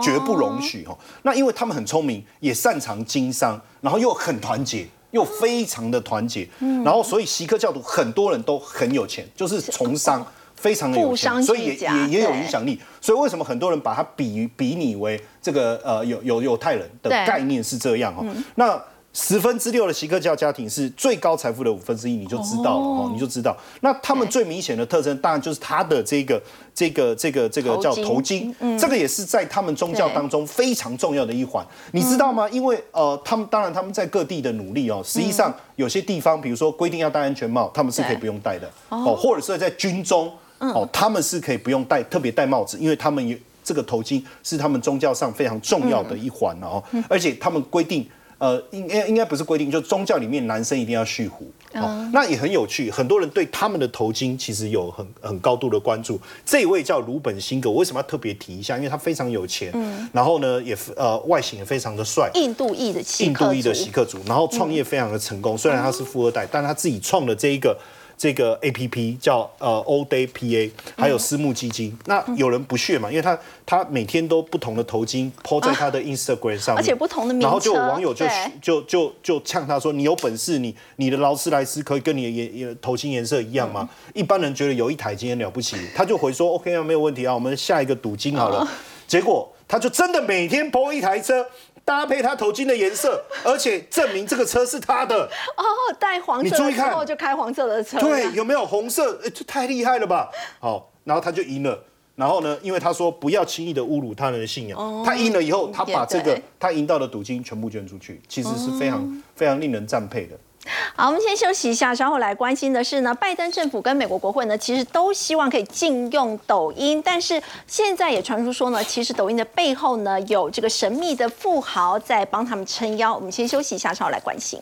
绝不容许哈。那因为他们很聪明，也擅长经商，然后又很团结，又非常的团结。然后所以锡克教徒很多人都很有钱，就是从商非常的有钱，所以也也也有影响力。所以为什么很多人把他比比拟为这个呃有有犹太人的概念是这样哈？那。十分之六的锡克教家庭是最高财富的五分之一，你就知道了哦，你就知道。那他们最明显的特征，当然就是他的这个、这个、这个、这个叫头巾，这个也是在他们宗教当中非常重要的一环，你知道吗？因为呃，他们当然他们在各地的努力哦，实际上有些地方，比如说规定要戴安全帽，他们是可以不用戴的哦，或者是在军中哦，他们是可以不用戴特别戴帽子，因为他们有这个头巾是他们宗教上非常重要的一环哦，而且他们规定。呃，应该应该不是规定，就宗教里面男生一定要蓄胡，哦，那也很有趣，很多人对他们的头巾其实有很很高度的关注。这一位叫鲁本辛格，我为什么要特别提一下？因为他非常有钱，嗯，然后呢，也呃外形也非常的帅，印度裔的印度裔的锡克族，然后创业非常的成功，虽然他是富二代，但他自己创的这一个。这个 A P P 叫呃 All Day P A，还有私募基金。那有人不屑嘛？因为他他每天都不同的头巾抛在他的 Instagram 上面，而且不同的名然后就有网友就就就就呛他说：“你有本事，你你的劳斯莱斯可以跟你的颜颜头巾颜色一样吗？”一般人觉得有一台今天了不起，他就回说：“OK 啊，没有问题啊，我们下一个赌金好了。”结果他就真的每天抛一台车。搭配他头巾的颜色，而且证明这个车是他的哦，带黄色，你注意看，就开黄色的车，对，有没有红色？哎，这太厉害了吧！好，然后他就赢了。然后呢，因为他说不要轻易的侮辱他人的信仰，他赢了以后，他把这个他赢到的赌金全部捐出去，其实是非常非常令人赞佩的。好，我们先休息一下，稍后来关心的是呢，拜登政府跟美国国会呢，其实都希望可以禁用抖音，但是现在也传出说呢，其实抖音的背后呢，有这个神秘的富豪在帮他们撑腰。我们先休息一下，稍后来关心。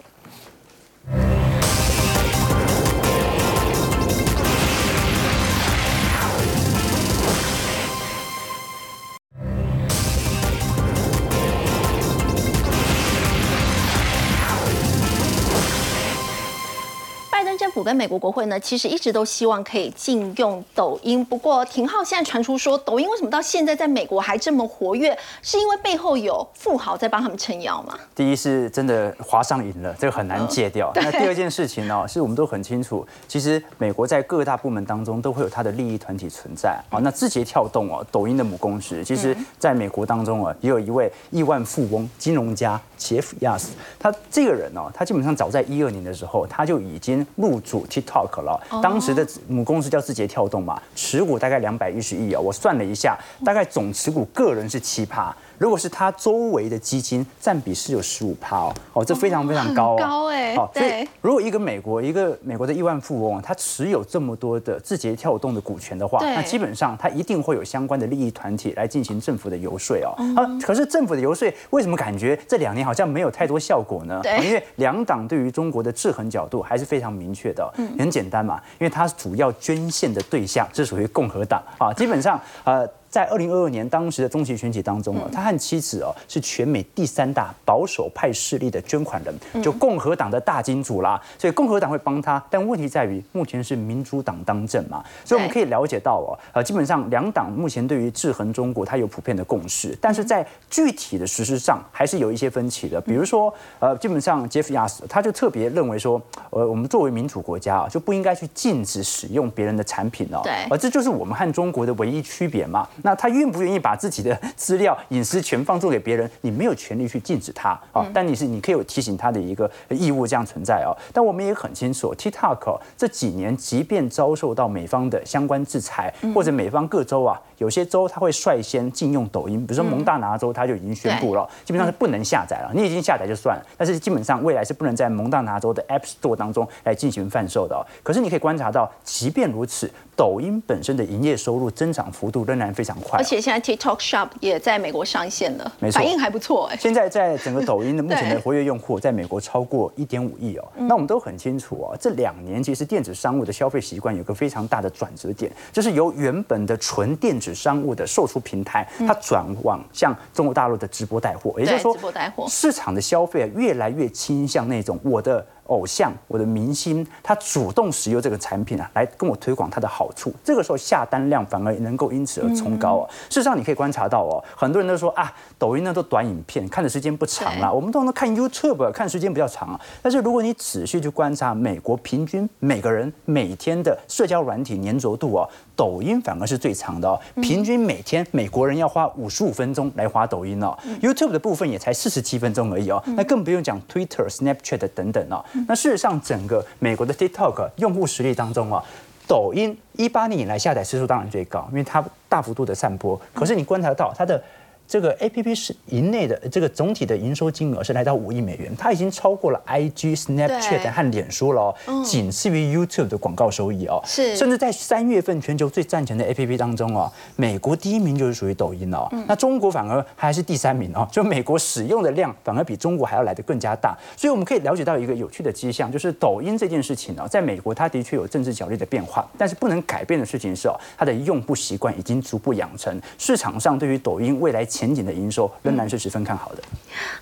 政府跟美国国会呢，其实一直都希望可以禁用抖音。不过，廷浩现在传出说，抖音为什么到现在在美国还这么活跃？是因为背后有富豪在帮他们撑腰吗？第一是真的划上瘾了，这个很难戒掉。那第二件事情呢，是我们都很清楚，其实美国在各大部门当中都会有它的利益团体存在。好，那字节跳动哦，抖音的母公司，其实在美国当中啊，也有一位亿万富翁、金融家杰夫亚斯。他这个人哦，他基本上早在一二年的时候，他就已经入。入主 TikTok 了，当时的母公司叫字节跳动嘛，持股大概两百一十亿啊，我算了一下，大概总持股个人是七趴。如果是它周围的基金占比是有十五趴哦，哦，这非常非常高哦，高哎，好，所以如果一个美国一个美国的亿万富翁，他持有这么多的字节跳动的股权的话，那基本上他一定会有相关的利益团体来进行政府的游说哦。啊，可是政府的游说为什么感觉这两年好像没有太多效果呢？对，因为两党对于中国的制衡角度还是非常明确的，嗯，很简单嘛，因为它主要捐献的对象是属于共和党。啊，基本上呃。在二零二二年当时的中期选举当中啊，他和妻子哦是全美第三大保守派势力的捐款人，就共和党的大金主啦，所以共和党会帮他。但问题在于，目前是民主党当政嘛，所以我们可以了解到哦，呃，基本上两党目前对于制衡中国，它有普遍的共识，但是在具体的实施上还是有一些分歧的。比如说，呃，基本上杰夫亚斯他就特别认为说，呃，我们作为民主国家啊，就不应该去禁止使用别人的产品哦，对，而这就是我们和中国的唯一区别嘛。那他愿不愿意把自己的资料隐私权放送给别人？你没有权利去禁止他啊，但你是你可以有提醒他的一个义务这样存在啊。但我们也很清楚，TikTok 这几年即便遭受到美方的相关制裁，或者美方各州啊有些州它会率先禁用抖音，比如说蒙大拿州，它就已经宣布了，基本上是不能下载了。你已经下载就算了，但是基本上未来是不能在蒙大拿州的 App Store 当中来进行贩售的。可是你可以观察到，即便如此，抖音本身的营业收入增长幅度仍然非常快。而且现在 TikTok Shop 也在美国上线了，没错，反应还不错哎。现在在整个抖音的 目前的活跃用户，在美国超过一点五亿哦。那我们都很清楚哦，这两年其实电子商务的消费习惯有个非常大的转折点，就是由原本的纯电子商务的售出平台，它转往向中国大陆的直播带货，也就是说，直播带货市场的消费越来越倾向那种我的。偶像，我的明星，他主动使用这个产品啊，来跟我推广他的好处，这个时候下单量反而能够因此而冲高啊。事实上，你可以观察到哦，很多人都说啊，抖音呢都短影片，看的时间不长啦。我们通常看 YouTube 看时间比较长啊。但是如果你仔细去观察美国平均每个人每天的社交软体粘着度哦，抖音反而是最长的哦。平均每天美国人要花五十五分钟来滑抖音哦，YouTube 的部分也才四十七分钟而已哦。那更不用讲 Twitter、Snapchat 等等哦。那事实上，整个美国的 TikTok 用户实力当中啊，抖音一八年以来下载次数当然最高，因为它大幅度的散播。可是你观察到它的。这个 A P P 是营内的这个总体的营收金额是来到五亿美元，它已经超过了 I G、Snapchat 和脸书了哦，仅次于 YouTube 的广告收益哦。是，甚至在三月份全球最赚钱的 A P P 当中哦，美国第一名就是属于抖音哦，那中国反而还是第三名哦，就美国使用的量反而比中国还要来得更加大。所以我们可以了解到一个有趣的迹象，就是抖音这件事情哦，在美国它的确有政治角力的变化，但是不能改变的事情是哦，它的用户习惯已经逐步养成，市场上对于抖音未来。前景的营收仍然是十分看好的。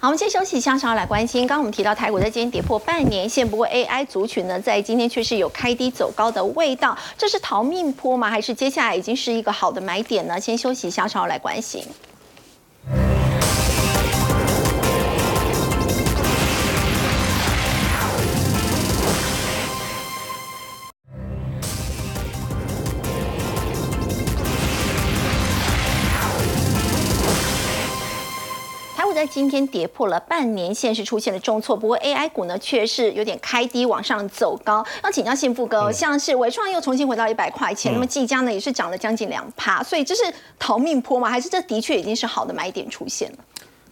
好，我们先休息一下，稍后来关心。刚刚我们提到台股在今天跌破半年线，不过 AI 族群呢，在今天却是有开低走高的味道，这是逃命坡吗？还是接下来已经是一个好的买点呢？先休息一下，稍后来关心。在今天跌破了半年线，是出现了重挫。不过 AI 股呢，却是有点开低往上走高。要请教幸福哥，像是伟创又重新回到一百块钱，那么技嘉呢也是涨了将近两趴，所以这是逃命坡吗？还是这的确已经是好的买点出现了？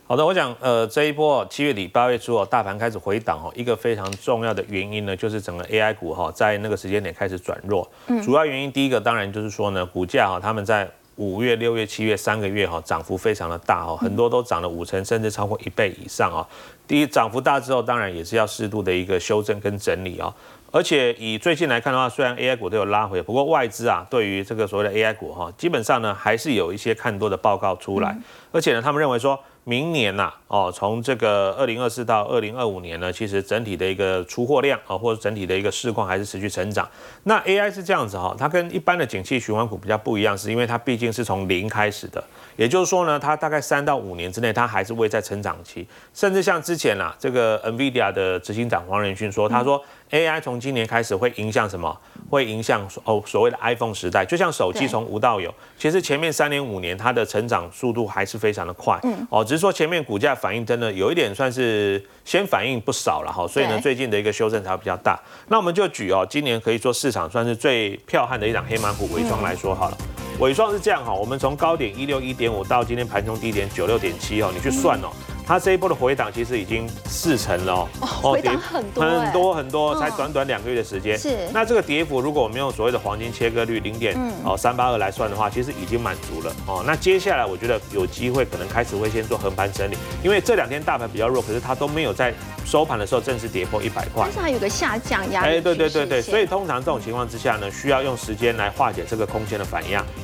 好的，我想呃这一波七月底八月初哦，大盘开始回档哦，一个非常重要的原因呢，就是整个 AI 股哈在那个时间点开始转弱。主要原因第一个当然就是说呢，股价哈他们在。五月、六月、七月三个月哈，涨幅非常的大哈，很多都涨了五成，甚至超过一倍以上啊。第一，涨幅大之后，当然也是要适度的一个修正跟整理啊。而且以最近来看的话，虽然 AI 股都有拉回，不过外资啊，对于这个所谓的 AI 股哈，基本上呢还是有一些看多的报告出来，而且呢，他们认为说。明年呐，哦，从这个二零二四到二零二五年呢，其实整体的一个出货量啊，或者整体的一个市况还是持续成长。那 AI 是这样子哈，它跟一般的景气循环股比较不一样，是因为它毕竟是从零开始的，也就是说呢，它大概三到五年之内，它还是会在成长期。甚至像之前啊，这个 NVIDIA 的执行长黄仁勋说，他说 AI 从今年开始会影响什么？会影响哦所谓的 iPhone 时代，就像手机从无到有，其实前面三年五年它的成长速度还是非常的快，嗯，哦，只是说前面股价反应真的有一点算是先反应不少了哈，所以呢最近的一个修正才会比较大。那我们就举哦，今年可以说市场算是最彪悍的一档黑马股尾双来说好了，尾双是这样哈，我们从高点一六一点五到今天盘中低点九六点七哦，你去算哦。它这一波的回档其实已经四成了哦，回档很多很多很多，才短短两个月的时间。是，那这个跌幅如果我们用所谓的黄金切割率零点哦三八二来算的话，其实已经满足了哦。那接下来我觉得有机会可能开始会先做横盘整理，因为这两天大盘比较弱，可是它都没有在收盘的时候正式跌破一百块，但是还有个下降压力。哎，对对对对，所以通常这种情况之下呢，需要用时间来化解这个空间的反压。